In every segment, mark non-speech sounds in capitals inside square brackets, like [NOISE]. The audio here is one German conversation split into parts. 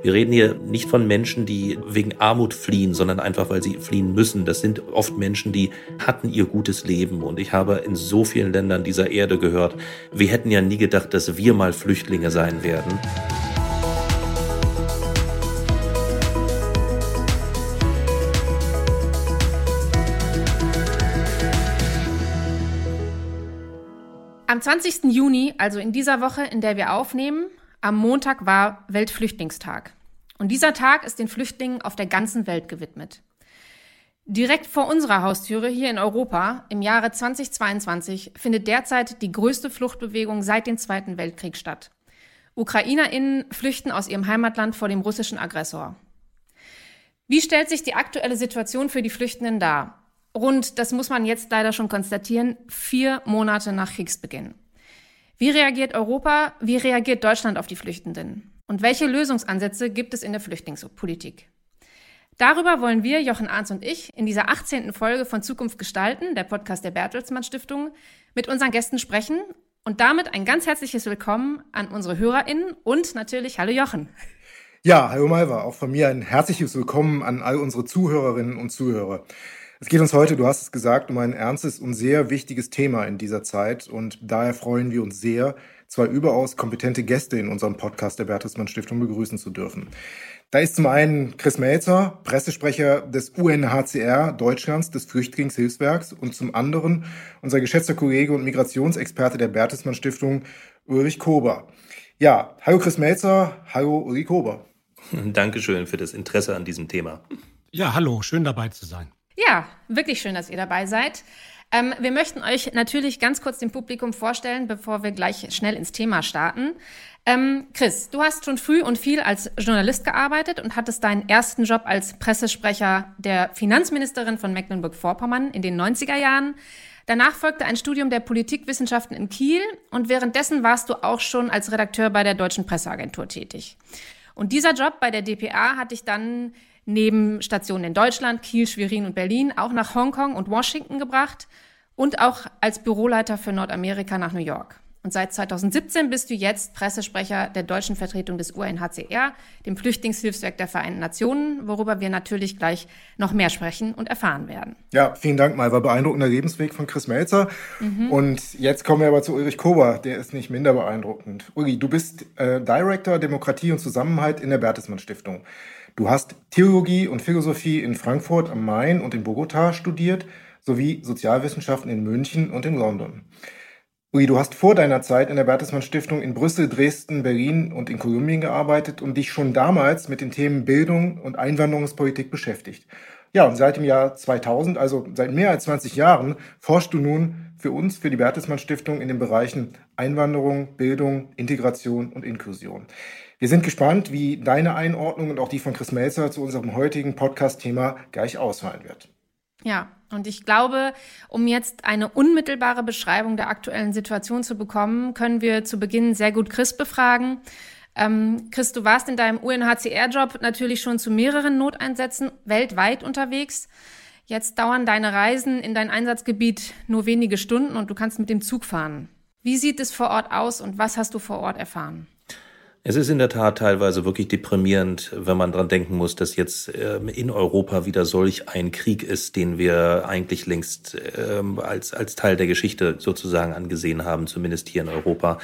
Wir reden hier nicht von Menschen, die wegen Armut fliehen, sondern einfach, weil sie fliehen müssen. Das sind oft Menschen, die hatten ihr gutes Leben. Und ich habe in so vielen Ländern dieser Erde gehört, wir hätten ja nie gedacht, dass wir mal Flüchtlinge sein werden. Am 20. Juni, also in dieser Woche, in der wir aufnehmen, am Montag war Weltflüchtlingstag. Und dieser Tag ist den Flüchtlingen auf der ganzen Welt gewidmet. Direkt vor unserer Haustüre hier in Europa im Jahre 2022 findet derzeit die größte Fluchtbewegung seit dem Zweiten Weltkrieg statt. Ukrainerinnen flüchten aus ihrem Heimatland vor dem russischen Aggressor. Wie stellt sich die aktuelle Situation für die Flüchtenden dar? rund, das muss man jetzt leider schon konstatieren, vier Monate nach Kriegsbeginn. Wie reagiert Europa, wie reagiert Deutschland auf die Flüchtenden? Und welche Lösungsansätze gibt es in der Flüchtlingspolitik? Darüber wollen wir, Jochen Arns und ich, in dieser 18. Folge von Zukunft gestalten, der Podcast der Bertelsmann Stiftung, mit unseren Gästen sprechen und damit ein ganz herzliches Willkommen an unsere HörerInnen und natürlich Hallo Jochen. Ja, hallo Malva, auch von mir ein herzliches Willkommen an all unsere Zuhörerinnen und Zuhörer. Es geht uns heute, du hast es gesagt, um ein ernstes und sehr wichtiges Thema in dieser Zeit und daher freuen wir uns sehr, zwei überaus kompetente Gäste in unserem Podcast der Bertelsmann Stiftung begrüßen zu dürfen. Da ist zum einen Chris Melzer, Pressesprecher des UNHCR Deutschlands, des Flüchtlingshilfswerks und zum anderen unser geschätzter Kollege und Migrationsexperte der Bertelsmann Stiftung Ulrich Kober. Ja, hallo Chris Melzer, hallo Ulrich Kober. Dankeschön für das Interesse an diesem Thema. Ja, hallo, schön dabei zu sein. Ja, wirklich schön, dass ihr dabei seid. Ähm, wir möchten euch natürlich ganz kurz dem Publikum vorstellen, bevor wir gleich schnell ins Thema starten. Ähm, Chris, du hast schon früh und viel als Journalist gearbeitet und hattest deinen ersten Job als Pressesprecher der Finanzministerin von Mecklenburg-Vorpommern in den 90er Jahren. Danach folgte ein Studium der Politikwissenschaften in Kiel und währenddessen warst du auch schon als Redakteur bei der Deutschen Presseagentur tätig. Und dieser Job bei der DPA hat dich dann neben Stationen in Deutschland, Kiel, Schwerin und Berlin auch nach Hongkong und Washington gebracht und auch als Büroleiter für Nordamerika nach New York. Und seit 2017 bist du jetzt Pressesprecher der deutschen Vertretung des UNHCR, dem Flüchtlingshilfswerk der Vereinten Nationen, worüber wir natürlich gleich noch mehr sprechen und erfahren werden. Ja, vielen Dank, mal. War beeindruckender Lebensweg von Chris Melzer. Mhm. Und jetzt kommen wir aber zu Ulrich Kober, der ist nicht minder beeindruckend. Uli, du bist äh, Director Demokratie und Zusammenhalt in der Bertelsmann Stiftung. Du hast Theologie und Philosophie in Frankfurt am Main und in Bogota studiert, sowie Sozialwissenschaften in München und in London. Ui, du hast vor deiner Zeit in der Bertelsmann Stiftung in Brüssel, Dresden, Berlin und in Kolumbien gearbeitet und dich schon damals mit den Themen Bildung und Einwanderungspolitik beschäftigt. Ja, und seit dem Jahr 2000, also seit mehr als 20 Jahren, forschst du nun für uns, für die Bertelsmann Stiftung in den Bereichen Einwanderung, Bildung, Integration und Inklusion. Wir sind gespannt, wie deine Einordnung und auch die von Chris Melzer zu unserem heutigen Podcast-Thema gleich ausfallen wird. Ja, und ich glaube, um jetzt eine unmittelbare Beschreibung der aktuellen Situation zu bekommen, können wir zu Beginn sehr gut Chris befragen. Ähm, Chris, du warst in deinem UNHCR-Job natürlich schon zu mehreren Noteinsätzen weltweit unterwegs. Jetzt dauern deine Reisen in dein Einsatzgebiet nur wenige Stunden und du kannst mit dem Zug fahren. Wie sieht es vor Ort aus und was hast du vor Ort erfahren? Es ist in der Tat teilweise wirklich deprimierend, wenn man dran denken muss, dass jetzt ähm, in Europa wieder solch ein Krieg ist, den wir eigentlich längst ähm, als, als Teil der Geschichte sozusagen angesehen haben, zumindest hier in Europa.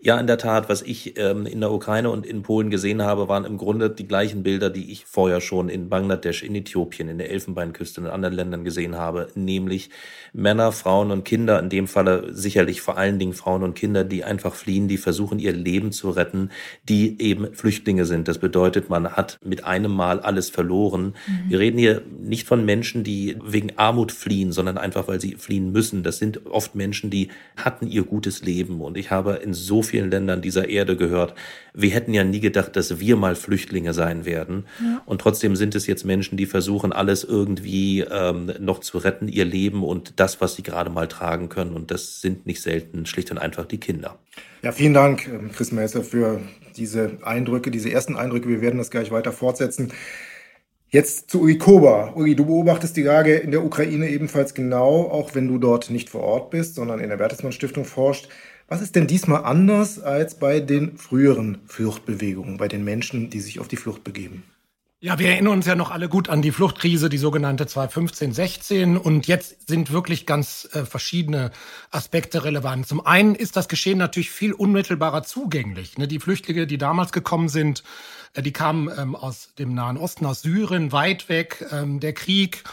Ja, in der Tat, was ich ähm, in der Ukraine und in Polen gesehen habe, waren im Grunde die gleichen Bilder, die ich vorher schon in Bangladesch, in Äthiopien, in der Elfenbeinküste und in anderen Ländern gesehen habe, nämlich Männer, Frauen und Kinder, in dem Falle sicherlich vor allen Dingen Frauen und Kinder, die einfach fliehen, die versuchen, ihr Leben zu retten, die eben Flüchtlinge sind. Das bedeutet, man hat mit einem Mal alles verloren. Mhm. Wir reden hier nicht von Menschen, die wegen Armut fliehen, sondern einfach, weil sie fliehen müssen. Das sind oft Menschen, die hatten ihr gutes Leben. Und ich habe in so vielen Ländern dieser Erde gehört. Wir hätten ja nie gedacht, dass wir mal Flüchtlinge sein werden. Ja. Und trotzdem sind es jetzt Menschen, die versuchen, alles irgendwie ähm, noch zu retten, ihr Leben und das, was sie gerade mal tragen können. Und das sind nicht selten schlicht und einfach die Kinder. Ja, vielen Dank, ähm, Chris Messer, für diese Eindrücke, diese ersten Eindrücke. Wir werden das gleich weiter fortsetzen. Jetzt zu Uri Koba. Uri, du beobachtest die Lage in der Ukraine ebenfalls genau, auch wenn du dort nicht vor Ort bist, sondern in der Bertelsmann Stiftung forscht. Was ist denn diesmal anders als bei den früheren Fluchtbewegungen, bei den Menschen, die sich auf die Flucht begeben? Ja, wir erinnern uns ja noch alle gut an die Fluchtkrise, die sogenannte 2015-16. Und jetzt sind wirklich ganz äh, verschiedene Aspekte relevant. Zum einen ist das Geschehen natürlich viel unmittelbarer zugänglich. Ne? Die Flüchtlinge, die damals gekommen sind, äh, die kamen ähm, aus dem Nahen Osten, aus Syrien, weit weg. Ähm, der Krieg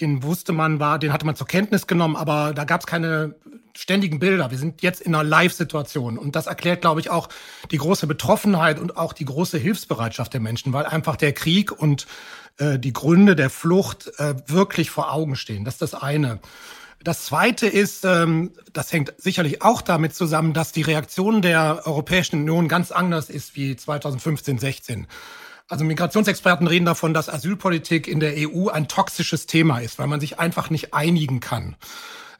den wusste man, war, den hatte man zur Kenntnis genommen, aber da gab es keine ständigen Bilder. Wir sind jetzt in einer Live-Situation und das erklärt, glaube ich, auch die große Betroffenheit und auch die große Hilfsbereitschaft der Menschen, weil einfach der Krieg und äh, die Gründe der Flucht äh, wirklich vor Augen stehen. Das ist das eine. Das Zweite ist, ähm, das hängt sicherlich auch damit zusammen, dass die Reaktion der Europäischen Union ganz anders ist wie 2015, 16. Also Migrationsexperten reden davon, dass Asylpolitik in der EU ein toxisches Thema ist, weil man sich einfach nicht einigen kann.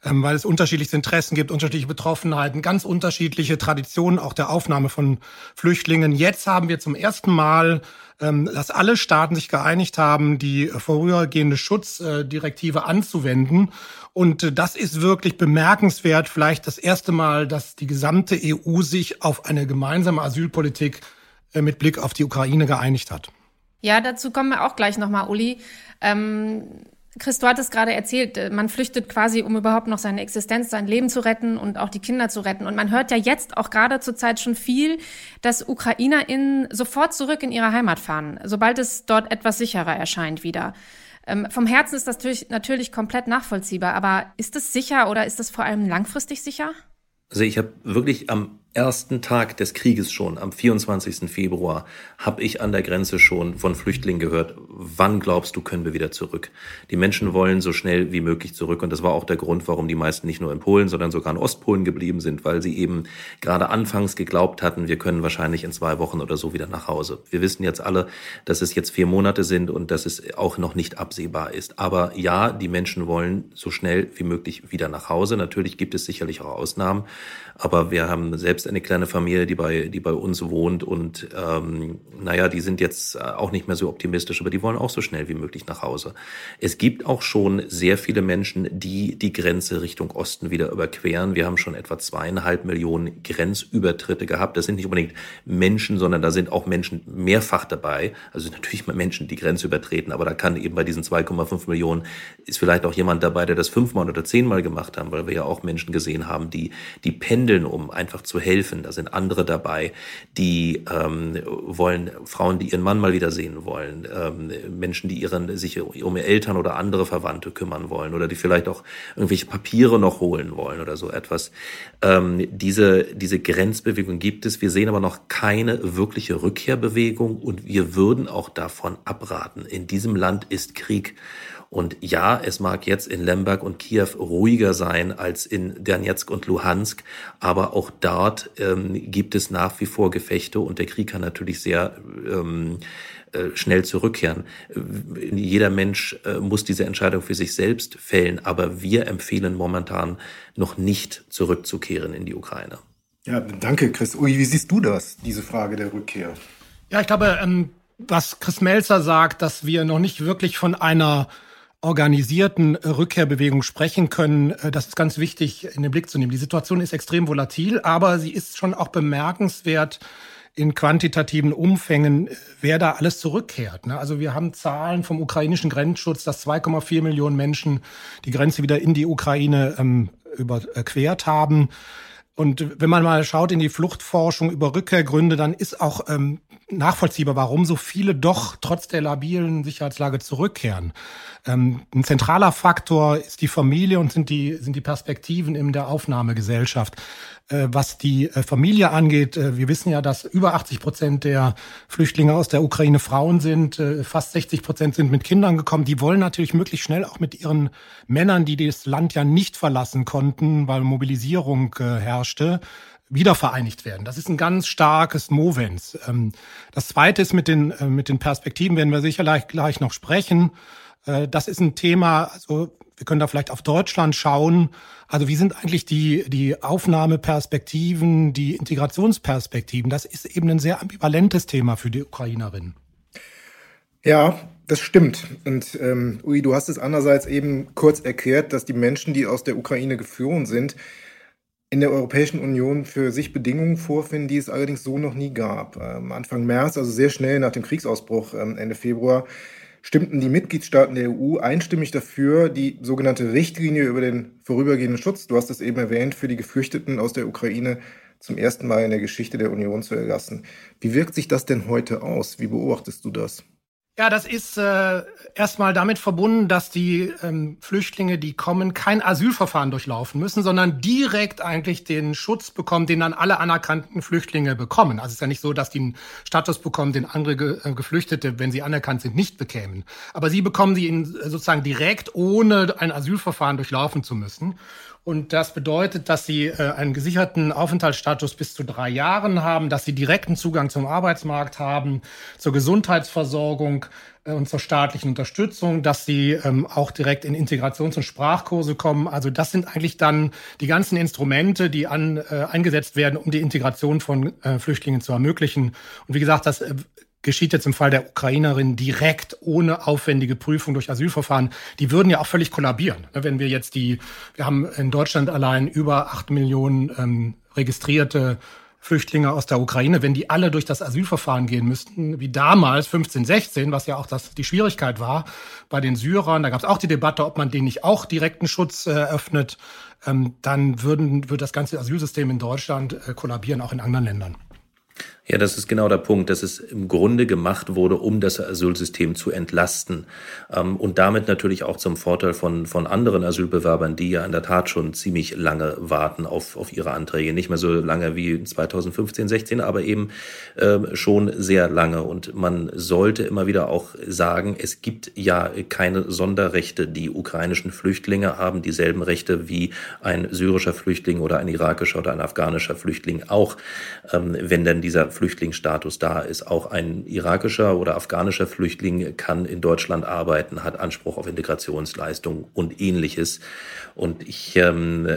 Ähm, weil es unterschiedliche Interessen gibt, unterschiedliche Betroffenheiten, ganz unterschiedliche Traditionen auch der Aufnahme von Flüchtlingen. Jetzt haben wir zum ersten Mal, ähm, dass alle Staaten sich geeinigt haben, die vorübergehende Schutzdirektive anzuwenden. Und äh, das ist wirklich bemerkenswert. Vielleicht das erste Mal, dass die gesamte EU sich auf eine gemeinsame Asylpolitik mit Blick auf die Ukraine geeinigt hat. Ja, dazu kommen wir auch gleich nochmal, Uli. Ähm, Chris, du hattest gerade erzählt, äh, man flüchtet quasi, um überhaupt noch seine Existenz, sein Leben zu retten und auch die Kinder zu retten. Und man hört ja jetzt auch gerade zur Zeit schon viel, dass UkrainerInnen sofort zurück in ihre Heimat fahren, sobald es dort etwas sicherer erscheint wieder. Ähm, vom Herzen ist das natürlich, natürlich komplett nachvollziehbar, aber ist es sicher oder ist es vor allem langfristig sicher? Also ich habe wirklich am ersten Tag des Krieges schon, am 24. Februar, habe ich an der Grenze schon von Flüchtlingen gehört, wann glaubst du, können wir wieder zurück? Die Menschen wollen so schnell wie möglich zurück und das war auch der Grund, warum die meisten nicht nur in Polen, sondern sogar in Ostpolen geblieben sind, weil sie eben gerade anfangs geglaubt hatten, wir können wahrscheinlich in zwei Wochen oder so wieder nach Hause. Wir wissen jetzt alle, dass es jetzt vier Monate sind und dass es auch noch nicht absehbar ist. Aber ja, die Menschen wollen so schnell wie möglich wieder nach Hause. Natürlich gibt es sicherlich auch Ausnahmen, aber wir haben selbst eine kleine Familie, die bei, die bei uns wohnt und ähm, naja, die sind jetzt auch nicht mehr so optimistisch, aber die wollen auch so schnell wie möglich nach Hause. Es gibt auch schon sehr viele Menschen, die die Grenze Richtung Osten wieder überqueren. Wir haben schon etwa zweieinhalb Millionen Grenzübertritte gehabt. Das sind nicht unbedingt Menschen, sondern da sind auch Menschen mehrfach dabei. Also natürlich mal Menschen, die Grenze übertreten, aber da kann eben bei diesen 2,5 Millionen ist vielleicht auch jemand dabei, der das fünfmal oder zehnmal gemacht haben, weil wir ja auch Menschen gesehen haben, die, die pendeln, um einfach zu helfen helfen. Da sind andere dabei, die ähm, wollen, Frauen, die ihren Mann mal wieder sehen wollen, ähm, Menschen, die ihren, sich um ihre Eltern oder andere Verwandte kümmern wollen oder die vielleicht auch irgendwelche Papiere noch holen wollen oder so etwas. Ähm, diese, diese Grenzbewegung gibt es. Wir sehen aber noch keine wirkliche Rückkehrbewegung und wir würden auch davon abraten. In diesem Land ist Krieg. Und ja, es mag jetzt in Lemberg und Kiew ruhiger sein als in Donetsk und Luhansk, aber auch dort ähm, gibt es nach wie vor Gefechte und der Krieg kann natürlich sehr ähm, äh, schnell zurückkehren. Jeder Mensch äh, muss diese Entscheidung für sich selbst fällen, aber wir empfehlen momentan noch nicht zurückzukehren in die Ukraine. Ja, danke, Chris. Ui, wie siehst du das, diese Frage der Rückkehr? Ja, ich glaube, ähm, was Chris Melzer sagt, dass wir noch nicht wirklich von einer organisierten Rückkehrbewegung sprechen können, äh, das ist ganz wichtig in den Blick zu nehmen. Die Situation ist extrem volatil, aber sie ist schon auch bemerkenswert in quantitativen Umfängen, äh, wer da alles zurückkehrt. Ne? Also wir haben Zahlen vom ukrainischen Grenzschutz, dass 2,4 Millionen Menschen die Grenze wieder in die Ukraine ähm, überquert haben. Und wenn man mal schaut in die Fluchtforschung über Rückkehrgründe, dann ist auch ähm, nachvollziehbar, warum so viele doch trotz der labilen Sicherheitslage zurückkehren. Ähm, ein zentraler Faktor ist die Familie und sind die, sind die Perspektiven in der Aufnahmegesellschaft. Äh, was die äh, Familie angeht, äh, wir wissen ja, dass über 80 Prozent der Flüchtlinge aus der Ukraine Frauen sind, äh, fast 60 Prozent sind mit Kindern gekommen. Die wollen natürlich möglichst schnell auch mit ihren Männern, die das Land ja nicht verlassen konnten, weil Mobilisierung äh, herrschte, wieder vereinigt werden. Das ist ein ganz starkes Movens. Ähm, das zweite ist mit den, äh, mit den Perspektiven, werden wir sicherlich gleich noch sprechen. Äh, das ist ein Thema, also wir können da vielleicht auf Deutschland schauen. Also wie sind eigentlich die, die Aufnahmeperspektiven, die Integrationsperspektiven? Das ist eben ein sehr ambivalentes Thema für die Ukrainerinnen. Ja, das stimmt. Und ähm, Ui, du hast es andererseits eben kurz erklärt, dass die Menschen, die aus der Ukraine geflohen sind, in der Europäischen Union für sich Bedingungen vorfinden, die es allerdings so noch nie gab. Ähm, Anfang März, also sehr schnell nach dem Kriegsausbruch ähm, Ende Februar, stimmten die Mitgliedstaaten der EU einstimmig dafür, die sogenannte Richtlinie über den vorübergehenden Schutz, du hast es eben erwähnt, für die Geflüchteten aus der Ukraine zum ersten Mal in der Geschichte der Union zu erlassen. Wie wirkt sich das denn heute aus? Wie beobachtest du das? Ja, das ist äh, erstmal damit verbunden, dass die ähm, Flüchtlinge, die kommen, kein Asylverfahren durchlaufen müssen, sondern direkt eigentlich den Schutz bekommen, den dann alle anerkannten Flüchtlinge bekommen. Also es ist ja nicht so, dass die einen Status bekommen, den andere Ge äh, Geflüchtete, wenn sie anerkannt sind, nicht bekämen. Aber sie bekommen sie in, sozusagen direkt, ohne ein Asylverfahren durchlaufen zu müssen. Und das bedeutet, dass sie äh, einen gesicherten Aufenthaltsstatus bis zu drei Jahren haben, dass sie direkten Zugang zum Arbeitsmarkt haben, zur Gesundheitsversorgung äh, und zur staatlichen Unterstützung, dass sie ähm, auch direkt in Integrations- und Sprachkurse kommen. Also das sind eigentlich dann die ganzen Instrumente, die an, äh, eingesetzt werden, um die Integration von äh, Flüchtlingen zu ermöglichen. Und wie gesagt, das äh, geschieht jetzt im Fall der Ukrainerin direkt ohne aufwendige Prüfung durch Asylverfahren. Die würden ja auch völlig kollabieren. Ne, wenn wir jetzt die, wir haben in Deutschland allein über acht Millionen ähm, registrierte Flüchtlinge aus der Ukraine, wenn die alle durch das Asylverfahren gehen müssten, wie damals 15, 16, was ja auch das, die Schwierigkeit war bei den Syrern, da gab es auch die Debatte, ob man denen nicht auch direkten Schutz äh, ähm, dann würden, würde das ganze Asylsystem in Deutschland äh, kollabieren, auch in anderen Ländern. Ja, das ist genau der Punkt, dass es im Grunde gemacht wurde, um das Asylsystem zu entlasten ähm, und damit natürlich auch zum Vorteil von, von anderen Asylbewerbern, die ja in der Tat schon ziemlich lange warten auf, auf ihre Anträge. Nicht mehr so lange wie 2015, 16, aber eben äh, schon sehr lange. Und man sollte immer wieder auch sagen, es gibt ja keine Sonderrechte. Die ukrainischen Flüchtlinge haben dieselben Rechte wie ein syrischer Flüchtling oder ein irakischer oder ein afghanischer Flüchtling auch, ähm, wenn denn dieser Flüchtlingsstatus da ist. Auch ein irakischer oder afghanischer Flüchtling kann in Deutschland arbeiten, hat Anspruch auf Integrationsleistung und ähnliches. Und ich, ähm,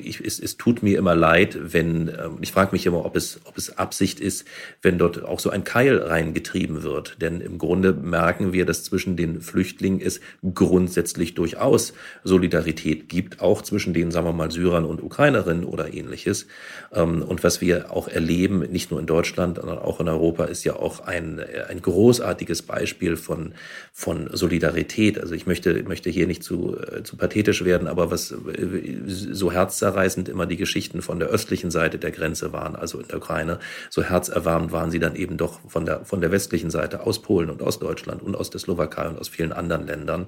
ich es, es tut mir immer leid, wenn, ähm, ich frage mich immer, ob es, ob es Absicht ist, wenn dort auch so ein Keil reingetrieben wird. Denn im Grunde merken wir, dass zwischen den Flüchtlingen es grundsätzlich durchaus Solidarität gibt, auch zwischen den, sagen wir mal, Syrern und Ukrainerinnen oder ähnliches. Ähm, und was wir auch erleben, nicht nur in Deutschland, Deutschland, sondern auch in Europa ist ja auch ein, ein großartiges Beispiel von, von Solidarität. Also ich möchte, möchte hier nicht zu, äh, zu pathetisch werden, aber was äh, so herzzerreißend immer die Geschichten von der östlichen Seite der Grenze waren, also in der Ukraine, so herzerwärmend waren sie dann eben doch von der, von der westlichen Seite aus Polen und aus Deutschland und aus der Slowakei und aus vielen anderen Ländern.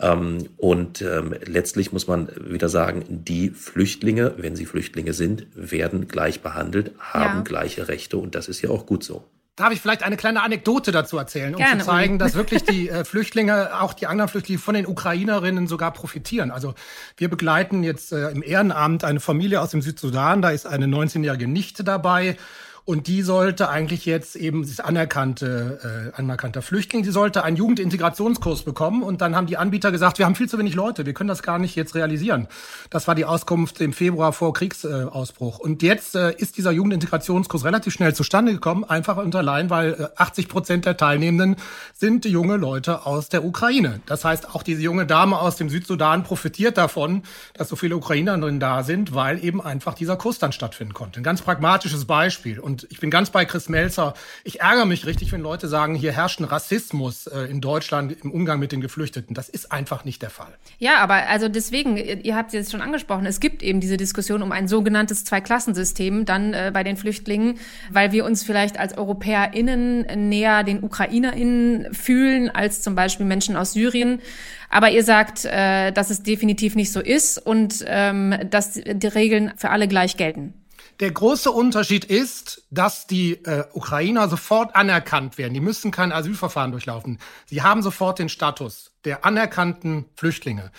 Ähm, und ähm, letztlich muss man wieder sagen, die Flüchtlinge, wenn sie Flüchtlinge sind, werden gleich behandelt, haben ja. gleiche Rechte und das ist ja auch gut so. Darf ich vielleicht eine kleine Anekdote dazu erzählen, um Gerne. zu zeigen, dass wirklich die [LAUGHS] äh, Flüchtlinge, auch die anderen Flüchtlinge von den Ukrainerinnen sogar profitieren. Also wir begleiten jetzt äh, im Ehrenamt eine Familie aus dem Südsudan, da ist eine 19-jährige Nichte dabei und die sollte eigentlich jetzt eben, sie ist anerkannte, äh, anerkannter Flüchtling, die sollte einen Jugendintegrationskurs bekommen. Und dann haben die Anbieter gesagt, wir haben viel zu wenig Leute, wir können das gar nicht jetzt realisieren. Das war die Auskunft im Februar vor Kriegsausbruch. Äh, und jetzt äh, ist dieser Jugendintegrationskurs relativ schnell zustande gekommen, einfach und allein, weil äh, 80 Prozent der Teilnehmenden sind junge Leute aus der Ukraine. Das heißt, auch diese junge Dame aus dem Südsudan profitiert davon, dass so viele Ukrainerinnen da sind, weil eben einfach dieser Kurs dann stattfinden konnte. Ein ganz pragmatisches Beispiel. Und und ich bin ganz bei Chris Melzer. Ich ärgere mich richtig, wenn Leute sagen, hier herrscht ein Rassismus äh, in Deutschland im Umgang mit den Geflüchteten. Das ist einfach nicht der Fall. Ja, aber also deswegen, ihr habt es jetzt schon angesprochen, es gibt eben diese Diskussion um ein sogenanntes Zweiklassensystem dann äh, bei den Flüchtlingen, weil wir uns vielleicht als EuropäerInnen näher den UkrainerInnen fühlen als zum Beispiel Menschen aus Syrien. Aber ihr sagt, äh, dass es definitiv nicht so ist und ähm, dass die Regeln für alle gleich gelten. Der große Unterschied ist, dass die äh, Ukrainer sofort anerkannt werden. Die müssen kein Asylverfahren durchlaufen. Sie haben sofort den Status der anerkannten Flüchtlinge.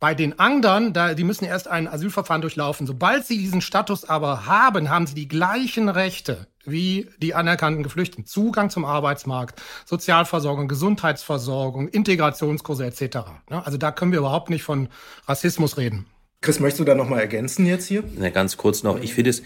Bei den anderen, da, die müssen erst ein Asylverfahren durchlaufen. Sobald sie diesen Status aber haben, haben sie die gleichen Rechte wie die anerkannten Geflüchteten. Zugang zum Arbeitsmarkt, Sozialversorgung, Gesundheitsversorgung, Integrationskurse etc. Also da können wir überhaupt nicht von Rassismus reden. Chris, möchtest du da noch mal ergänzen jetzt hier? Na, ganz kurz noch. Ich finde es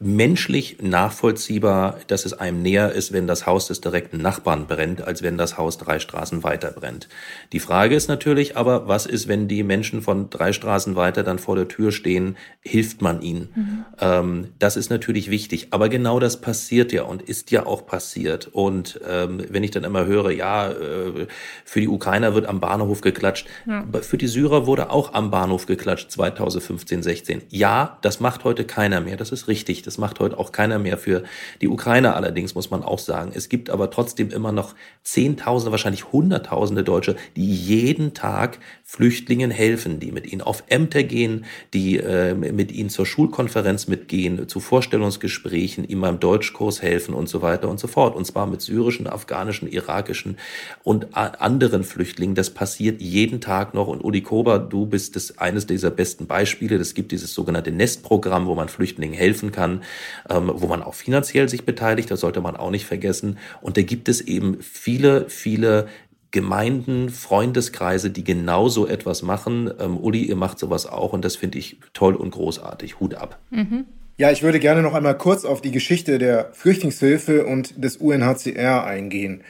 menschlich nachvollziehbar, dass es einem näher ist, wenn das Haus des direkten Nachbarn brennt, als wenn das Haus drei Straßen weiter brennt. Die Frage ist natürlich aber, was ist, wenn die Menschen von drei Straßen weiter dann vor der Tür stehen, hilft man ihnen? Mhm. Ähm, das ist natürlich wichtig. Aber genau das passiert ja und ist ja auch passiert. Und ähm, wenn ich dann immer höre, ja, äh, für die Ukrainer wird am Bahnhof geklatscht, ja. für die Syrer wurde auch am Bahnhof geklatscht 2015, 16. Ja, das macht heute keiner mehr. Das ist richtig. Das macht heute auch keiner mehr für die Ukraine allerdings, muss man auch sagen. Es gibt aber trotzdem immer noch Zehntausende, wahrscheinlich Hunderttausende Deutsche, die jeden Tag Flüchtlingen helfen, die mit ihnen auf Ämter gehen, die äh, mit ihnen zur Schulkonferenz mitgehen, zu Vorstellungsgesprächen, ihm beim Deutschkurs helfen und so weiter und so fort. Und zwar mit syrischen, afghanischen, irakischen und anderen Flüchtlingen. Das passiert jeden Tag noch. Und Uli Kober, du bist das eines dieser besten Beispiele. Es gibt dieses sogenannte Nestprogramm, wo man Flüchtlingen helfen helfen kann, ähm, wo man auch finanziell sich beteiligt, das sollte man auch nicht vergessen. Und da gibt es eben viele, viele Gemeinden, Freundeskreise, die genau so etwas machen. Ähm, Uli, ihr macht sowas auch und das finde ich toll und großartig. Hut ab. Mhm. Ja, ich würde gerne noch einmal kurz auf die Geschichte der Flüchtlingshilfe und des UNHCR eingehen.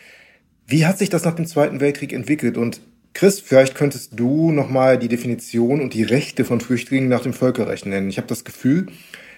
Wie hat sich das nach dem Zweiten Weltkrieg entwickelt? Und Chris, vielleicht könntest du nochmal die Definition und die Rechte von Flüchtlingen nach dem Völkerrecht nennen. Ich habe das Gefühl,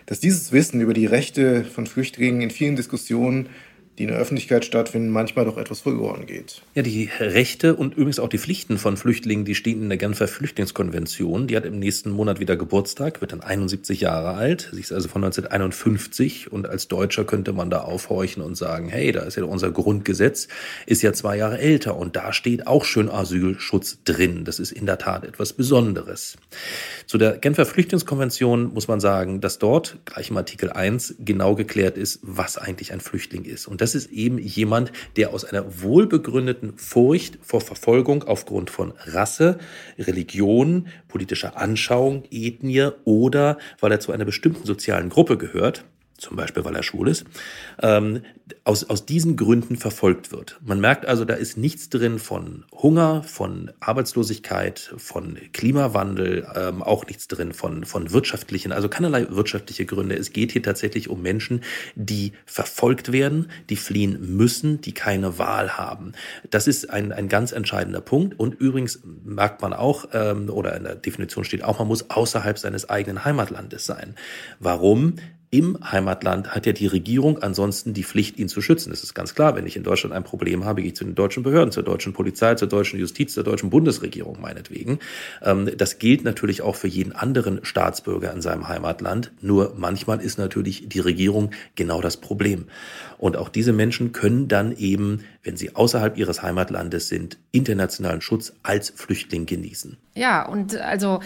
dass dieses Wissen über die Rechte von Flüchtlingen in vielen Diskussionen die in der Öffentlichkeit stattfinden, manchmal doch etwas verloren geht. Ja, die Rechte und übrigens auch die Pflichten von Flüchtlingen, die stehen in der Genfer Flüchtlingskonvention. Die hat im nächsten Monat wieder Geburtstag, wird dann 71 Jahre alt. Sie ist also von 1951 und als Deutscher könnte man da aufhorchen und sagen, hey, da ist ja unser Grundgesetz, ist ja zwei Jahre älter und da steht auch schön Asylschutz drin. Das ist in der Tat etwas Besonderes. Zu der Genfer Flüchtlingskonvention muss man sagen, dass dort gleich im Artikel 1 genau geklärt ist, was eigentlich ein Flüchtling ist. Und das ist eben jemand, der aus einer wohlbegründeten Furcht vor Verfolgung aufgrund von Rasse, Religion, politischer Anschauung, Ethnie oder weil er zu einer bestimmten sozialen Gruppe gehört, zum Beispiel weil er schwul ist, ähm, aus, aus diesen Gründen verfolgt wird. Man merkt also, da ist nichts drin von Hunger, von Arbeitslosigkeit, von Klimawandel, ähm, auch nichts drin von, von wirtschaftlichen, also keinerlei wirtschaftliche Gründe. Es geht hier tatsächlich um Menschen, die verfolgt werden, die fliehen müssen, die keine Wahl haben. Das ist ein, ein ganz entscheidender Punkt. Und übrigens merkt man auch, ähm, oder in der Definition steht auch, man muss außerhalb seines eigenen Heimatlandes sein. Warum? Im Heimatland hat ja die Regierung ansonsten die Pflicht, ihn zu schützen. Das ist ganz klar. Wenn ich in Deutschland ein Problem habe, gehe ich zu den deutschen Behörden, zur deutschen Polizei, zur deutschen Justiz, zur deutschen Bundesregierung meinetwegen. Ähm, das gilt natürlich auch für jeden anderen Staatsbürger in seinem Heimatland. Nur manchmal ist natürlich die Regierung genau das Problem. Und auch diese Menschen können dann eben, wenn sie außerhalb ihres Heimatlandes sind, internationalen Schutz als Flüchtling genießen. Ja, und also,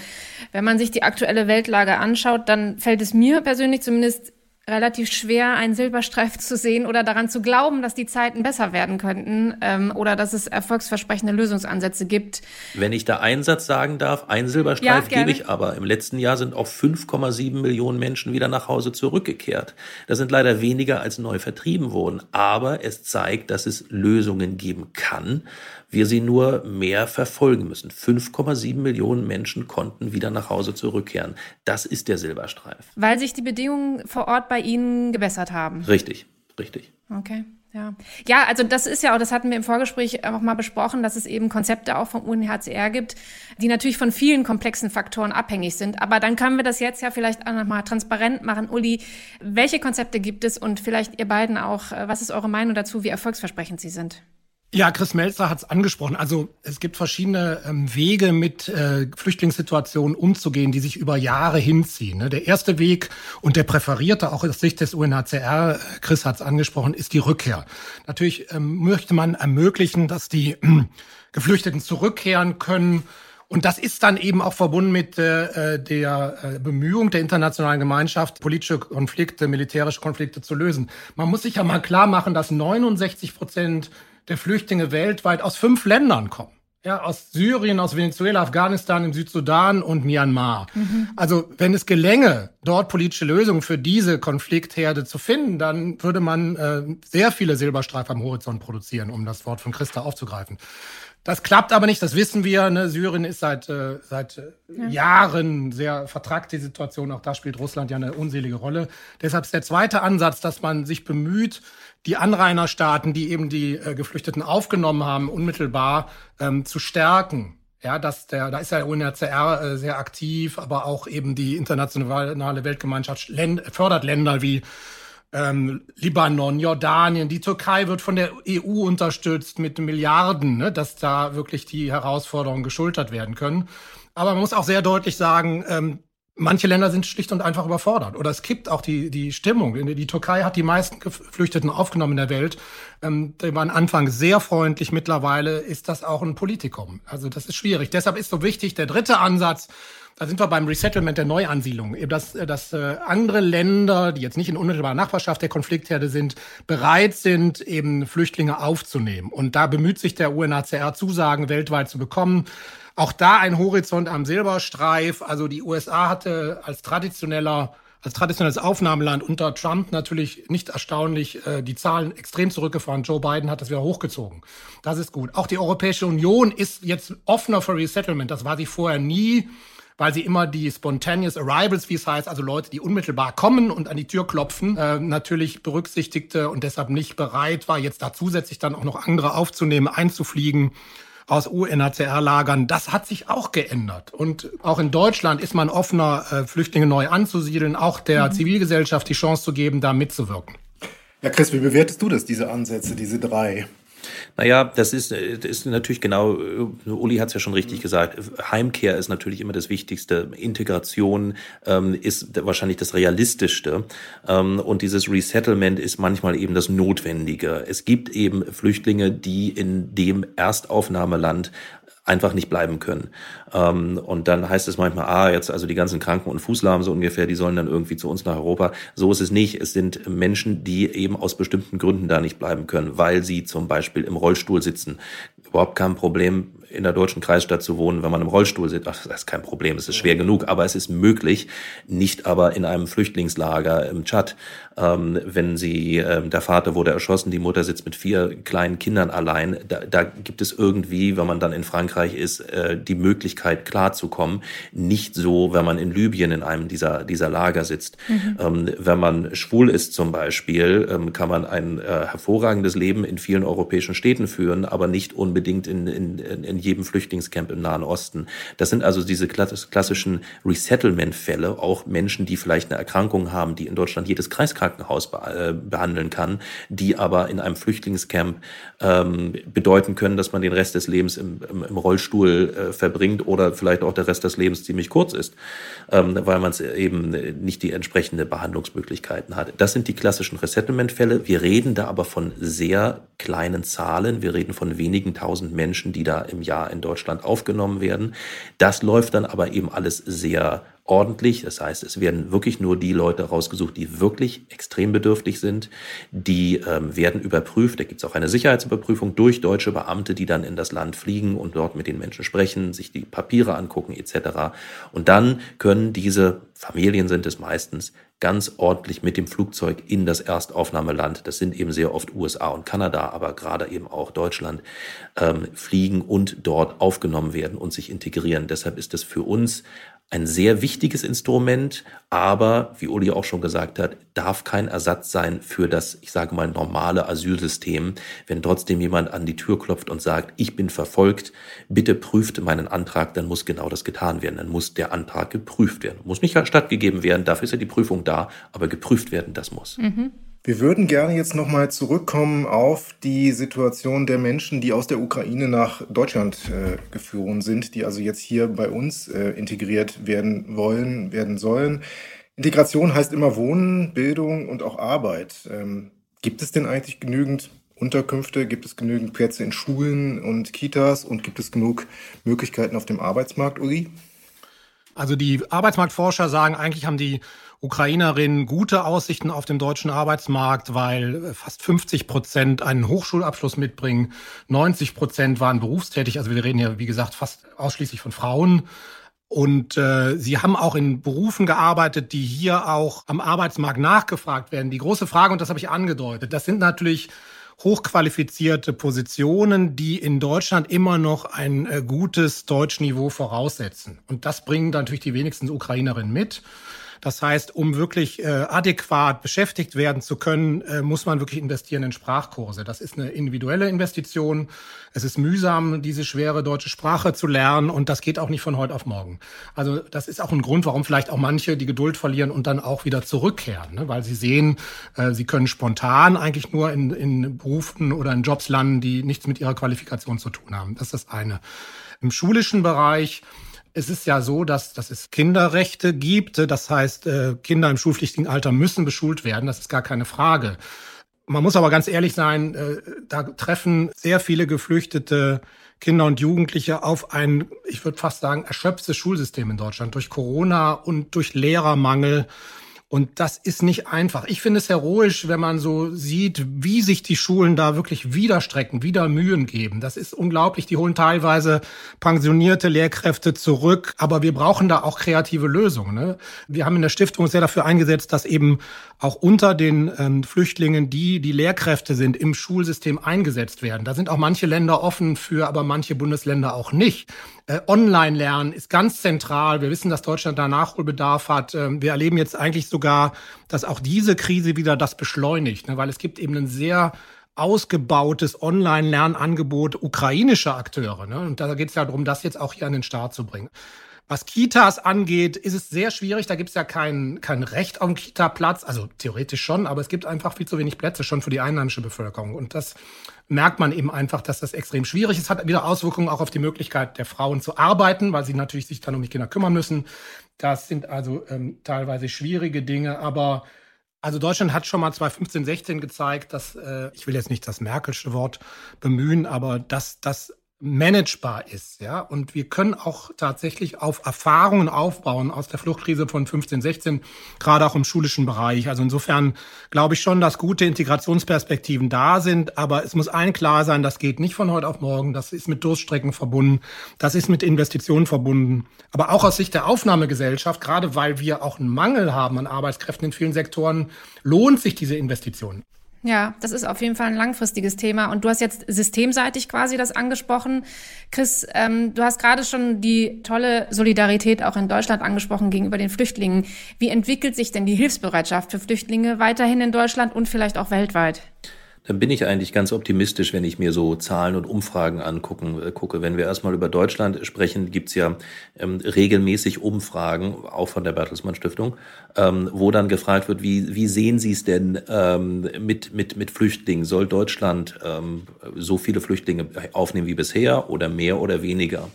wenn man sich die aktuelle Weltlage anschaut, dann fällt es mir persönlich zumindest relativ schwer, einen Silberstreif zu sehen oder daran zu glauben, dass die Zeiten besser werden könnten ähm, oder dass es erfolgsversprechende Lösungsansätze gibt. Wenn ich da einen Satz sagen darf, einen Silberstreif ja, gebe ich aber. Im letzten Jahr sind auch 5,7 Millionen Menschen wieder nach Hause zurückgekehrt. Das sind leider weniger, als neu vertrieben wurden. Aber es zeigt, dass es Lösungen geben kann wir sie nur mehr verfolgen müssen. 5,7 Millionen Menschen konnten wieder nach Hause zurückkehren. Das ist der Silberstreif. Weil sich die Bedingungen vor Ort bei Ihnen gebessert haben. Richtig, richtig. Okay. Ja. ja, also das ist ja auch, das hatten wir im Vorgespräch auch mal besprochen, dass es eben Konzepte auch vom UNHCR gibt, die natürlich von vielen komplexen Faktoren abhängig sind. Aber dann können wir das jetzt ja vielleicht auch nochmal transparent machen. Uli, welche Konzepte gibt es und vielleicht ihr beiden auch, äh, was ist eure Meinung dazu, wie erfolgsversprechend sie sind? Ja, Chris Melzer hat es angesprochen. Also es gibt verschiedene ähm, Wege, mit äh, Flüchtlingssituationen umzugehen, die sich über Jahre hinziehen. Ne? Der erste Weg und der präferierte, auch aus Sicht des UNHCR, äh, Chris hat es angesprochen, ist die Rückkehr. Natürlich ähm, möchte man ermöglichen, dass die äh, Geflüchteten zurückkehren können. Und das ist dann eben auch verbunden mit äh, äh, der äh, Bemühung der internationalen Gemeinschaft, politische Konflikte, militärische Konflikte zu lösen. Man muss sich ja mal klar machen, dass 69 Prozent der Flüchtlinge weltweit aus fünf Ländern kommen. Ja, aus Syrien, aus Venezuela, Afghanistan, im Südsudan und Myanmar. Mhm. Also, wenn es gelänge, dort politische Lösungen für diese Konfliktherde zu finden, dann würde man äh, sehr viele Silberstreifen am Horizont produzieren, um das Wort von Christa aufzugreifen. Das klappt aber nicht, das wissen wir. Ne? Syrien ist seit, äh, seit äh, ja. Jahren sehr vertragt, die Situation. Auch da spielt Russland ja eine unselige Rolle. Deshalb ist der zweite Ansatz, dass man sich bemüht, die Anrainerstaaten, die eben die äh, Geflüchteten aufgenommen haben, unmittelbar ähm, zu stärken. Ja, dass der, da ist ja UNHCR äh, sehr aktiv, aber auch eben die internationale Weltgemeinschaft Länd fördert Länder wie ähm, Libanon, Jordanien, die Türkei wird von der EU unterstützt mit Milliarden, ne, dass da wirklich die Herausforderungen geschultert werden können. Aber man muss auch sehr deutlich sagen, ähm, manche Länder sind schlicht und einfach überfordert. Oder es kippt auch die, die Stimmung. Die Türkei hat die meisten Geflüchteten aufgenommen in der Welt. Ähm, die waren anfangs sehr freundlich. Mittlerweile ist das auch ein Politikum. Also das ist schwierig. Deshalb ist so wichtig der dritte Ansatz, da sind wir beim Resettlement der Neuansiedlung, dass, dass äh, andere Länder, die jetzt nicht in unmittelbarer Nachbarschaft der Konfliktherde sind, bereit sind, eben Flüchtlinge aufzunehmen. Und da bemüht sich der UNHCR Zusagen weltweit zu bekommen. Auch da ein Horizont am Silberstreif. Also die USA hatte als traditioneller als traditionelles Aufnahmeland unter Trump natürlich nicht erstaunlich äh, die Zahlen extrem zurückgefahren. Joe Biden hat das wieder hochgezogen. Das ist gut. Auch die Europäische Union ist jetzt offener für Resettlement. Das war sie vorher nie weil sie immer die Spontaneous Arrivals, wie es heißt, also Leute, die unmittelbar kommen und an die Tür klopfen, äh, natürlich berücksichtigte und deshalb nicht bereit war, jetzt da zusätzlich dann auch noch andere aufzunehmen, einzufliegen aus UNHCR-Lagern. Das hat sich auch geändert. Und auch in Deutschland ist man offener, äh, Flüchtlinge neu anzusiedeln, auch der mhm. Zivilgesellschaft die Chance zu geben, da mitzuwirken. Ja, Chris, wie bewertest du das, diese Ansätze, diese drei? Naja, das ist, das ist natürlich genau, Uli hat es ja schon richtig gesagt, Heimkehr ist natürlich immer das Wichtigste, Integration ähm, ist wahrscheinlich das Realistischste. Ähm, und dieses Resettlement ist manchmal eben das Notwendige. Es gibt eben Flüchtlinge, die in dem Erstaufnahmeland einfach nicht bleiben können. Ähm, und dann heißt es manchmal, ah, jetzt also die ganzen Kranken und Fußlahmen so ungefähr, die sollen dann irgendwie zu uns nach Europa. So ist es nicht. Es sind Menschen, die eben aus bestimmten Gründen da nicht bleiben können, weil sie zum Beispiel im Rollstuhl sitzen. Überhaupt kein Problem in der deutschen Kreisstadt zu wohnen, wenn man im Rollstuhl sitzt. Ach, das ist kein Problem, es ist schwer genug, aber es ist möglich, nicht aber in einem Flüchtlingslager im Tschad. Ähm, wenn sie, ähm, der Vater wurde erschossen, die Mutter sitzt mit vier kleinen Kindern allein, da, da gibt es irgendwie, wenn man dann in Frankreich ist, äh, die Möglichkeit klarzukommen. Nicht so, wenn man in Libyen in einem dieser, dieser Lager sitzt. Mhm. Ähm, wenn man schwul ist zum Beispiel, ähm, kann man ein äh, hervorragendes Leben in vielen europäischen Städten führen, aber nicht unbedingt in, in, in in jedem Flüchtlingscamp im Nahen Osten. Das sind also diese klassischen Resettlement-Fälle, auch Menschen, die vielleicht eine Erkrankung haben, die in Deutschland jedes Kreiskrankenhaus äh, behandeln kann, die aber in einem Flüchtlingscamp ähm, bedeuten können, dass man den Rest des Lebens im, im, im Rollstuhl äh, verbringt oder vielleicht auch der Rest des Lebens ziemlich kurz ist, ähm, weil man eben nicht die entsprechende Behandlungsmöglichkeiten hat. Das sind die klassischen Resettlement-Fälle. Wir reden da aber von sehr kleinen Zahlen. Wir reden von wenigen tausend Menschen, die da im Jahr in Deutschland aufgenommen werden. Das läuft dann aber eben alles sehr ordentlich. Das heißt, es werden wirklich nur die Leute rausgesucht, die wirklich extrem bedürftig sind. Die ähm, werden überprüft. Da gibt es auch eine Sicherheitsüberprüfung durch deutsche Beamte, die dann in das Land fliegen und dort mit den Menschen sprechen, sich die Papiere angucken etc. Und dann können diese Familien sind es meistens ganz ordentlich mit dem Flugzeug in das Erstaufnahmeland, das sind eben sehr oft USA und Kanada, aber gerade eben auch Deutschland, ähm, fliegen und dort aufgenommen werden und sich integrieren. Deshalb ist es für uns ein sehr wichtiges Instrument, aber, wie Uli auch schon gesagt hat, darf kein Ersatz sein für das, ich sage mal, normale Asylsystem. Wenn trotzdem jemand an die Tür klopft und sagt, ich bin verfolgt, bitte prüft meinen Antrag, dann muss genau das getan werden. Dann muss der Antrag geprüft werden. Muss nicht stattgegeben werden, dafür ist ja die Prüfung da, aber geprüft werden, das muss. Mhm. Wir würden gerne jetzt nochmal zurückkommen auf die Situation der Menschen, die aus der Ukraine nach Deutschland äh, geflohen sind, die also jetzt hier bei uns äh, integriert werden wollen, werden sollen. Integration heißt immer Wohnen, Bildung und auch Arbeit. Ähm, gibt es denn eigentlich genügend Unterkünfte? Gibt es genügend Plätze in Schulen und Kitas? Und gibt es genug Möglichkeiten auf dem Arbeitsmarkt, Uli? Also die Arbeitsmarktforscher sagen, eigentlich haben die Ukrainerinnen gute Aussichten auf dem deutschen Arbeitsmarkt, weil fast 50 Prozent einen Hochschulabschluss mitbringen, 90 Prozent waren berufstätig. Also wir reden hier, wie gesagt, fast ausschließlich von Frauen. Und äh, sie haben auch in Berufen gearbeitet, die hier auch am Arbeitsmarkt nachgefragt werden. Die große Frage, und das habe ich angedeutet, das sind natürlich hochqualifizierte Positionen, die in Deutschland immer noch ein äh, gutes Deutschniveau voraussetzen. Und das bringen natürlich die wenigsten Ukrainerinnen mit. Das heißt, um wirklich äh, adäquat beschäftigt werden zu können, äh, muss man wirklich investieren in Sprachkurse. Das ist eine individuelle Investition. Es ist mühsam, diese schwere deutsche Sprache zu lernen und das geht auch nicht von heute auf morgen. Also das ist auch ein Grund, warum vielleicht auch manche die Geduld verlieren und dann auch wieder zurückkehren, ne? weil sie sehen, äh, sie können spontan eigentlich nur in, in Berufen oder in Jobs landen, die nichts mit ihrer Qualifikation zu tun haben. Das ist das eine. Im schulischen Bereich es ist ja so, dass, dass es Kinderrechte gibt. Das heißt, äh, Kinder im schulpflichtigen Alter müssen beschult werden. Das ist gar keine Frage. Man muss aber ganz ehrlich sein, äh, da treffen sehr viele geflüchtete Kinder und Jugendliche auf ein, ich würde fast sagen, erschöpftes Schulsystem in Deutschland durch Corona und durch Lehrermangel. Und das ist nicht einfach. Ich finde es heroisch, wenn man so sieht, wie sich die Schulen da wirklich widerstrecken, wieder Mühen geben. Das ist unglaublich. Die holen teilweise pensionierte Lehrkräfte zurück. Aber wir brauchen da auch kreative Lösungen. Ne? Wir haben in der Stiftung sehr dafür eingesetzt, dass eben auch unter den ähm, Flüchtlingen, die die Lehrkräfte sind, im Schulsystem eingesetzt werden. Da sind auch manche Länder offen für, aber manche Bundesländer auch nicht. Äh, Online-Lernen ist ganz zentral. Wir wissen, dass Deutschland da Nachholbedarf hat. Ähm, wir erleben jetzt eigentlich sogar, dass auch diese Krise wieder das beschleunigt, ne? weil es gibt eben ein sehr ausgebautes Online-Lernangebot ukrainischer Akteure. Ne? Und da geht es ja darum, das jetzt auch hier an den Start zu bringen. Was Kitas angeht, ist es sehr schwierig. Da gibt es ja kein, kein Recht auf einen Kita-Platz. Also theoretisch schon, aber es gibt einfach viel zu wenig Plätze schon für die einheimische Bevölkerung. Und das merkt man eben einfach, dass das extrem schwierig ist. Hat wieder Auswirkungen auch auf die Möglichkeit der Frauen zu arbeiten, weil sie natürlich sich dann um die Kinder kümmern müssen. Das sind also ähm, teilweise schwierige Dinge, aber also Deutschland hat schon mal 2015, 16 gezeigt, dass, äh, ich will jetzt nicht das Merkelsche Wort bemühen, aber dass das managebar ist, ja. Und wir können auch tatsächlich auf Erfahrungen aufbauen aus der Fluchtkrise von 15, 16, gerade auch im schulischen Bereich. Also insofern glaube ich schon, dass gute Integrationsperspektiven da sind. Aber es muss allen klar sein, das geht nicht von heute auf morgen. Das ist mit Durststrecken verbunden. Das ist mit Investitionen verbunden. Aber auch aus Sicht der Aufnahmegesellschaft, gerade weil wir auch einen Mangel haben an Arbeitskräften in vielen Sektoren, lohnt sich diese Investition. Ja, das ist auf jeden Fall ein langfristiges Thema. Und du hast jetzt systemseitig quasi das angesprochen. Chris, ähm, du hast gerade schon die tolle Solidarität auch in Deutschland angesprochen gegenüber den Flüchtlingen. Wie entwickelt sich denn die Hilfsbereitschaft für Flüchtlinge weiterhin in Deutschland und vielleicht auch weltweit? dann bin ich eigentlich ganz optimistisch, wenn ich mir so Zahlen und Umfragen angucken äh, gucke. Wenn wir erstmal über Deutschland sprechen, gibt's ja ähm, regelmäßig Umfragen, auch von der Bertelsmann Stiftung, ähm, wo dann gefragt wird, wie, wie sehen Sie es denn ähm, mit, mit, mit Flüchtlingen? Soll Deutschland ähm, so viele Flüchtlinge aufnehmen wie bisher oder mehr oder weniger?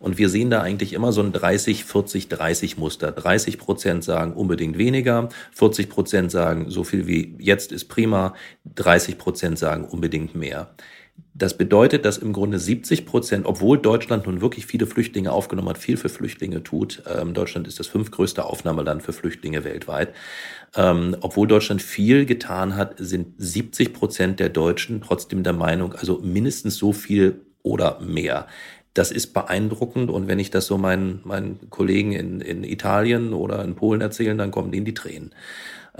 Und wir sehen da eigentlich immer so ein 30, 40, 30 Muster. 30 Prozent sagen unbedingt weniger, 40 Prozent sagen, so viel wie jetzt ist prima, 30 Prozent sagen unbedingt mehr. Das bedeutet, dass im Grunde 70 Prozent, obwohl Deutschland nun wirklich viele Flüchtlinge aufgenommen hat, viel für Flüchtlinge tut, ähm, Deutschland ist das fünftgrößte Aufnahmeland für Flüchtlinge weltweit, ähm, obwohl Deutschland viel getan hat, sind 70 Prozent der Deutschen trotzdem der Meinung, also mindestens so viel oder mehr. Das ist beeindruckend und wenn ich das so meinen, meinen Kollegen in, in Italien oder in Polen erzähle, dann kommen denen die Tränen.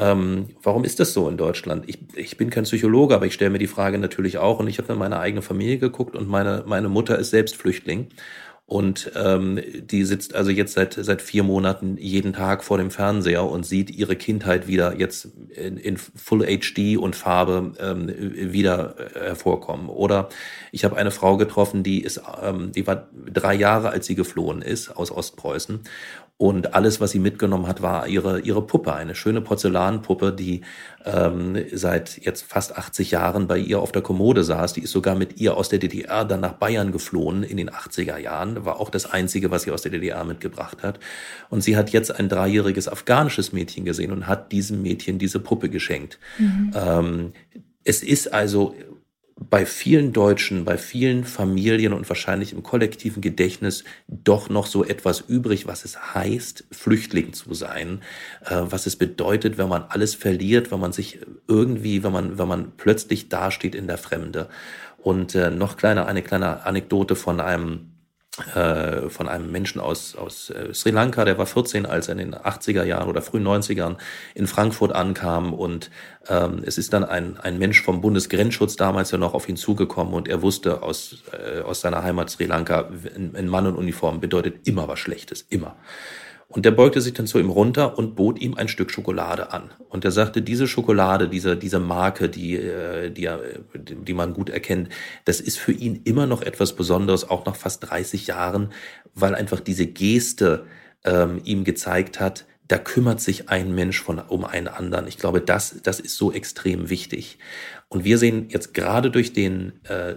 Ähm, warum ist das so in Deutschland? Ich, ich bin kein Psychologe, aber ich stelle mir die Frage natürlich auch und ich habe in meine eigene Familie geguckt und meine, meine Mutter ist selbst Flüchtling und ähm, die sitzt also jetzt seit seit vier Monaten jeden Tag vor dem Fernseher und sieht ihre Kindheit wieder jetzt in, in Full HD und Farbe ähm, wieder äh, hervorkommen. Oder ich habe eine Frau getroffen, die ist, ähm, die war drei Jahre, als sie geflohen ist aus Ostpreußen und alles, was sie mitgenommen hat, war ihre, ihre Puppe, eine schöne Porzellanpuppe, die ähm, seit jetzt fast 80 Jahren bei ihr auf der Kommode saß. Die ist sogar mit ihr aus der DDR dann nach Bayern geflohen in den 80er Jahren. War auch das Einzige, was sie aus der DDR mitgebracht hat. Und sie hat jetzt ein dreijähriges afghanisches Mädchen gesehen und hat diesem Mädchen diese Puppe geschenkt. Mhm. Ähm, es ist also bei vielen Deutschen, bei vielen Familien und wahrscheinlich im kollektiven Gedächtnis doch noch so etwas übrig, was es heißt, Flüchtling zu sein, äh, was es bedeutet, wenn man alles verliert, wenn man sich irgendwie, wenn man, wenn man plötzlich dasteht in der Fremde. Und äh, noch kleiner, eine kleine Anekdote von einem von einem Menschen aus, aus äh, Sri Lanka, der war 14, als er in den 80er Jahren oder frühen 90ern in Frankfurt ankam und ähm, es ist dann ein, ein Mensch vom Bundesgrenzschutz damals ja noch auf ihn zugekommen und er wusste aus, äh, aus seiner Heimat Sri Lanka, ein Mann in Uniform bedeutet immer was Schlechtes, immer. Und der beugte sich dann zu ihm runter und bot ihm ein Stück Schokolade an. Und er sagte, diese Schokolade, diese, diese Marke, die, äh, die, die man gut erkennt, das ist für ihn immer noch etwas Besonderes, auch nach fast 30 Jahren, weil einfach diese Geste ähm, ihm gezeigt hat, da kümmert sich ein Mensch von, um einen anderen. Ich glaube, das, das ist so extrem wichtig. Und wir sehen jetzt gerade durch den äh,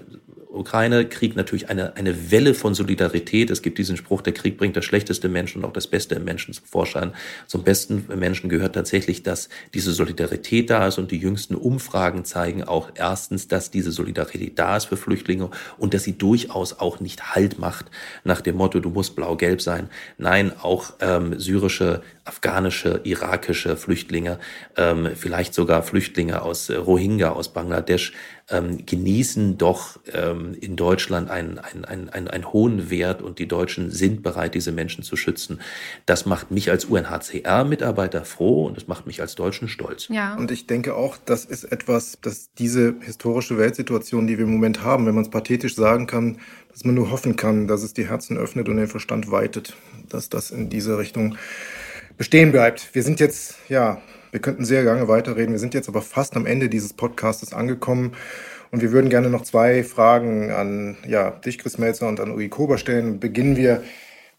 Ukraine-Krieg natürlich eine, eine Welle von Solidarität. Es gibt diesen Spruch, der Krieg bringt das schlechteste Menschen und auch das Beste im Menschen zum Vorschein. Zum besten Menschen gehört tatsächlich, dass diese Solidarität da ist und die jüngsten Umfragen zeigen auch erstens, dass diese Solidarität da ist für Flüchtlinge und dass sie durchaus auch nicht Halt macht nach dem Motto, du musst blau-gelb sein. Nein, auch ähm, syrische, afghanische, irakische Flüchtlinge, ähm, vielleicht sogar Flüchtlinge aus äh, Rohingya, aus Bangladesch, ähm, genießen doch ähm, in Deutschland einen, einen, einen, einen, einen hohen Wert und die Deutschen sind bereit, diese Menschen zu schützen. Das macht mich als UNHCR-Mitarbeiter froh und das macht mich als Deutschen stolz. Ja. Und ich denke auch, das ist etwas, dass diese historische Weltsituation, die wir im Moment haben, wenn man es pathetisch sagen kann, dass man nur hoffen kann, dass es die Herzen öffnet und den Verstand weitet, dass das in diese Richtung bestehen bleibt. Wir sind jetzt, ja, wir könnten sehr lange weiterreden. Wir sind jetzt aber fast am Ende dieses Podcastes angekommen. Und wir würden gerne noch zwei Fragen an ja, dich, Chris Melzer, und an Uri Kober stellen. Beginnen wir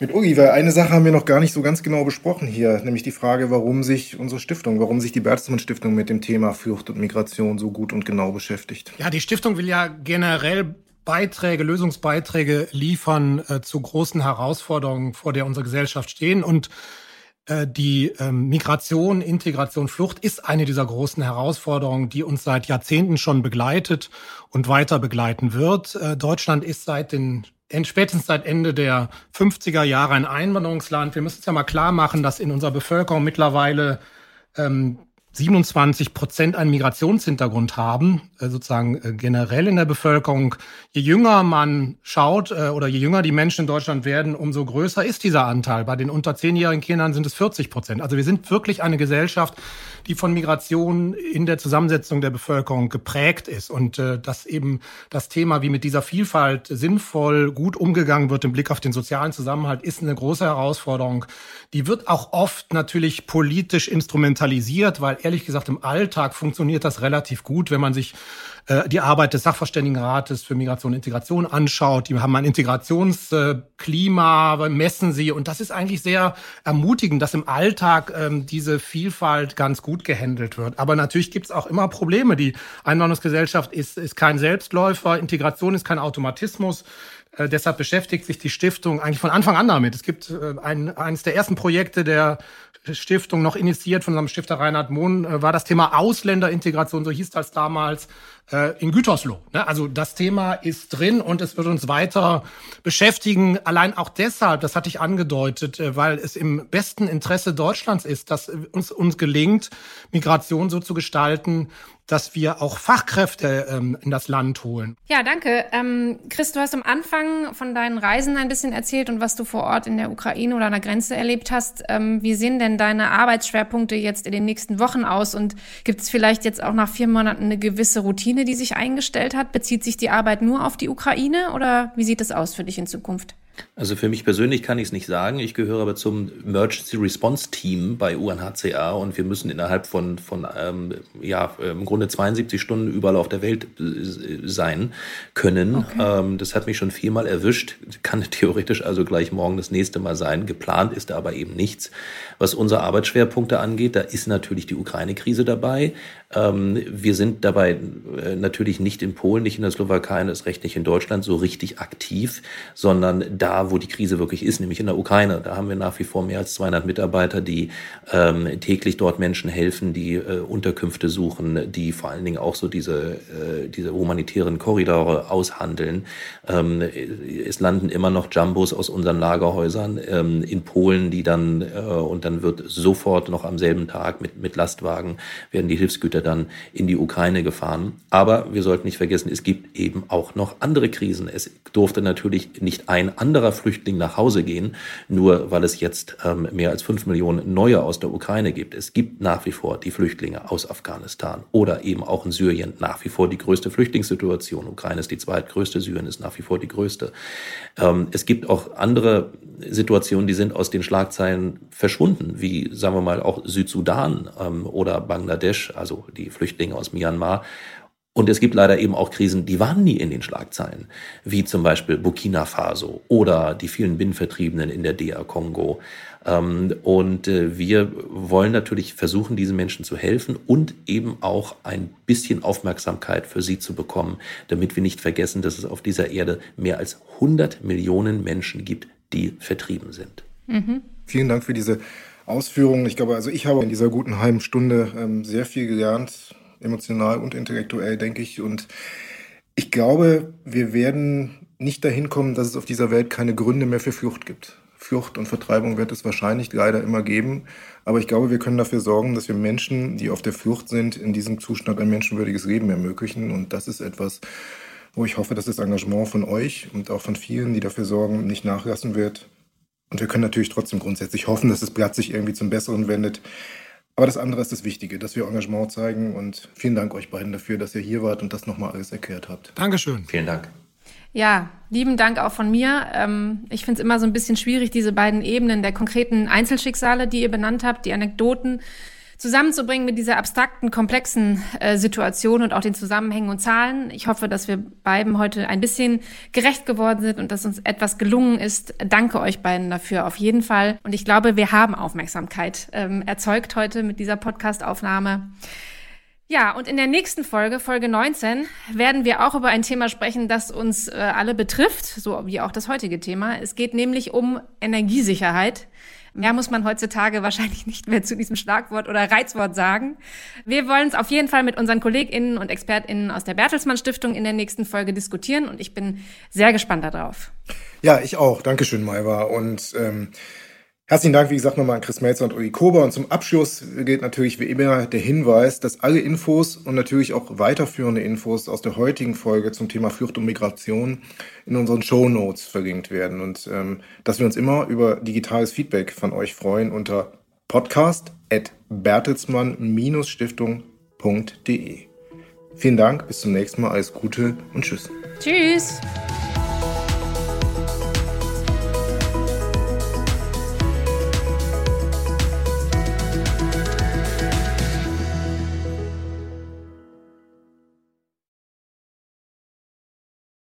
mit Uri, weil eine Sache haben wir noch gar nicht so ganz genau besprochen hier, nämlich die Frage, warum sich unsere Stiftung, warum sich die Bertelsmann Stiftung mit dem Thema Flucht und Migration so gut und genau beschäftigt. Ja, die Stiftung will ja generell Beiträge, Lösungsbeiträge liefern äh, zu großen Herausforderungen, vor der unsere Gesellschaft stehen. Und die ähm, Migration, Integration, Flucht ist eine dieser großen Herausforderungen, die uns seit Jahrzehnten schon begleitet und weiter begleiten wird. Äh, Deutschland ist seit den spätestens seit Ende der 50er Jahre ein Einwanderungsland. Wir müssen es ja mal klar machen, dass in unserer Bevölkerung mittlerweile ähm, 27 Prozent einen Migrationshintergrund haben, äh, sozusagen äh, generell in der Bevölkerung. Je jünger man schaut äh, oder je jünger die Menschen in Deutschland werden, umso größer ist dieser Anteil. Bei den unter zehnjährigen Kindern sind es 40 Prozent. Also wir sind wirklich eine Gesellschaft, die von Migration in der Zusammensetzung der Bevölkerung geprägt ist und dass eben das Thema, wie mit dieser Vielfalt sinnvoll gut umgegangen wird im Blick auf den sozialen Zusammenhalt, ist eine große Herausforderung. Die wird auch oft natürlich politisch instrumentalisiert, weil ehrlich gesagt, im Alltag funktioniert das relativ gut, wenn man sich äh, die Arbeit des Sachverständigenrates für Migration und Integration anschaut. Die haben ein Integrationsklima, messen sie. Und das ist eigentlich sehr ermutigend, dass im Alltag ähm, diese Vielfalt ganz gut gehandelt wird. Aber natürlich gibt es auch immer Probleme. Die Einwanderungsgesellschaft ist, ist kein Selbstläufer. Integration ist kein Automatismus. Äh, deshalb beschäftigt sich die Stiftung eigentlich von Anfang an damit. Es gibt äh, ein, eines der ersten Projekte der Stiftung, noch initiiert von unserem Stifter Reinhard Mohn, äh, war das Thema Ausländerintegration, so hieß das damals, äh, in Gütersloh. Ne? Also das Thema ist drin und es wird uns weiter beschäftigen. Allein auch deshalb, das hatte ich angedeutet, äh, weil es im besten Interesse Deutschlands ist, dass uns, uns gelingt, Migration so zu gestalten, dass wir auch Fachkräfte ähm, in das Land holen. Ja, danke. Ähm, Chris, du hast am Anfang von deinen Reisen ein bisschen erzählt und was du vor Ort in der Ukraine oder an der Grenze erlebt hast. Ähm, wie sehen denn deine Arbeitsschwerpunkte jetzt in den nächsten Wochen aus? Und gibt es vielleicht jetzt auch nach vier Monaten eine gewisse Routine, die sich eingestellt hat? Bezieht sich die Arbeit nur auf die Ukraine oder wie sieht es aus für dich in Zukunft? Also für mich persönlich kann ich es nicht sagen. Ich gehöre aber zum Emergency Response Team bei UNHCR und wir müssen innerhalb von, von ähm, ja, im Grunde 72 Stunden überall auf der Welt äh, sein können. Okay. Ähm, das hat mich schon viermal erwischt. Kann [LAUGHS] theoretisch also gleich morgen das nächste Mal sein. Geplant ist aber eben nichts. Was unsere Arbeitsschwerpunkte angeht, da ist natürlich die Ukraine-Krise dabei. Ähm, wir sind dabei äh, natürlich nicht in Polen, nicht in der Slowakei das recht nicht in Deutschland so richtig aktiv, sondern da, wo die Krise wirklich ist, nämlich in der Ukraine. Da haben wir nach wie vor mehr als 200 Mitarbeiter, die ähm, täglich dort Menschen helfen, die äh, Unterkünfte suchen, die vor allen Dingen auch so diese, äh, diese humanitären Korridore aushandeln. Ähm, es landen immer noch Jumbos aus unseren Lagerhäusern ähm, in Polen, die dann, äh, und dann wird sofort noch am selben Tag mit, mit Lastwagen werden die Hilfsgüter dann in die Ukraine gefahren. Aber wir sollten nicht vergessen, es gibt eben auch noch andere Krisen. Es durfte natürlich nicht ein anderer Flüchtling nach Hause gehen, nur weil es jetzt ähm, mehr als fünf Millionen neue aus der Ukraine gibt. Es gibt nach wie vor die Flüchtlinge aus Afghanistan oder eben auch in Syrien nach wie vor die größte Flüchtlingssituation. Ukraine ist die zweitgrößte, Syrien ist nach wie vor die größte. Ähm, es gibt auch andere Situationen, die sind aus den Schlagzeilen verschwunden, wie sagen wir mal auch Südsudan ähm, oder Bangladesch, also die Flüchtlinge aus Myanmar. Und es gibt leider eben auch Krisen, die waren nie in den Schlagzeilen, wie zum Beispiel Burkina Faso oder die vielen Binnenvertriebenen in der DR Kongo. Ähm, und äh, wir wollen natürlich versuchen, diesen Menschen zu helfen und eben auch ein bisschen Aufmerksamkeit für sie zu bekommen, damit wir nicht vergessen, dass es auf dieser Erde mehr als 100 Millionen Menschen gibt, die vertrieben sind. Mhm. Vielen Dank für diese Ausführungen. Ich glaube, also ich habe in dieser guten halben Stunde ähm, sehr viel gelernt emotional und intellektuell, denke ich. Und ich glaube, wir werden nicht dahin kommen, dass es auf dieser Welt keine Gründe mehr für Flucht gibt. Flucht und Vertreibung wird es wahrscheinlich leider immer geben. Aber ich glaube, wir können dafür sorgen, dass wir Menschen, die auf der Flucht sind, in diesem Zustand ein menschenwürdiges Leben ermöglichen. Und das ist etwas, wo ich hoffe, dass das Engagement von euch und auch von vielen, die dafür sorgen, nicht nachlassen wird. Und wir können natürlich trotzdem grundsätzlich hoffen, dass das Blatt sich irgendwie zum Besseren wendet. Aber das andere ist das Wichtige, dass wir Engagement zeigen. Und vielen Dank euch beiden dafür, dass ihr hier wart und das nochmal alles erklärt habt. Dankeschön. Vielen Dank. Ja, lieben Dank auch von mir. Ähm, ich finde es immer so ein bisschen schwierig, diese beiden Ebenen der konkreten Einzelschicksale, die ihr benannt habt, die Anekdoten zusammenzubringen mit dieser abstrakten, komplexen äh, Situation und auch den Zusammenhängen und Zahlen. Ich hoffe, dass wir beiden heute ein bisschen gerecht geworden sind und dass uns etwas gelungen ist. Danke euch beiden dafür auf jeden Fall. Und ich glaube, wir haben Aufmerksamkeit ähm, erzeugt heute mit dieser Podcast-Aufnahme. Ja, und in der nächsten Folge, Folge 19, werden wir auch über ein Thema sprechen, das uns äh, alle betrifft, so wie auch das heutige Thema. Es geht nämlich um Energiesicherheit. Mehr muss man heutzutage wahrscheinlich [LAUGHS] nicht mehr zu diesem Schlagwort oder Reizwort sagen. Wir wollen es auf jeden Fall mit unseren KollegInnen und ExpertInnen aus der Bertelsmann Stiftung in der nächsten Folge diskutieren und ich bin sehr gespannt darauf. Ja, ich auch. Dankeschön, Maiwa. Und ähm, Herzlichen Dank, wie gesagt, nochmal an Chris Melzer und Uli Kober. Und zum Abschluss gilt natürlich wie immer der Hinweis, dass alle Infos und natürlich auch weiterführende Infos aus der heutigen Folge zum Thema Flucht und Migration in unseren Show Notes verlinkt werden. Und ähm, dass wir uns immer über digitales Feedback von euch freuen unter podcast.bertelsmann-stiftung.de. Vielen Dank, bis zum nächsten Mal, alles Gute und Tschüss. Tschüss.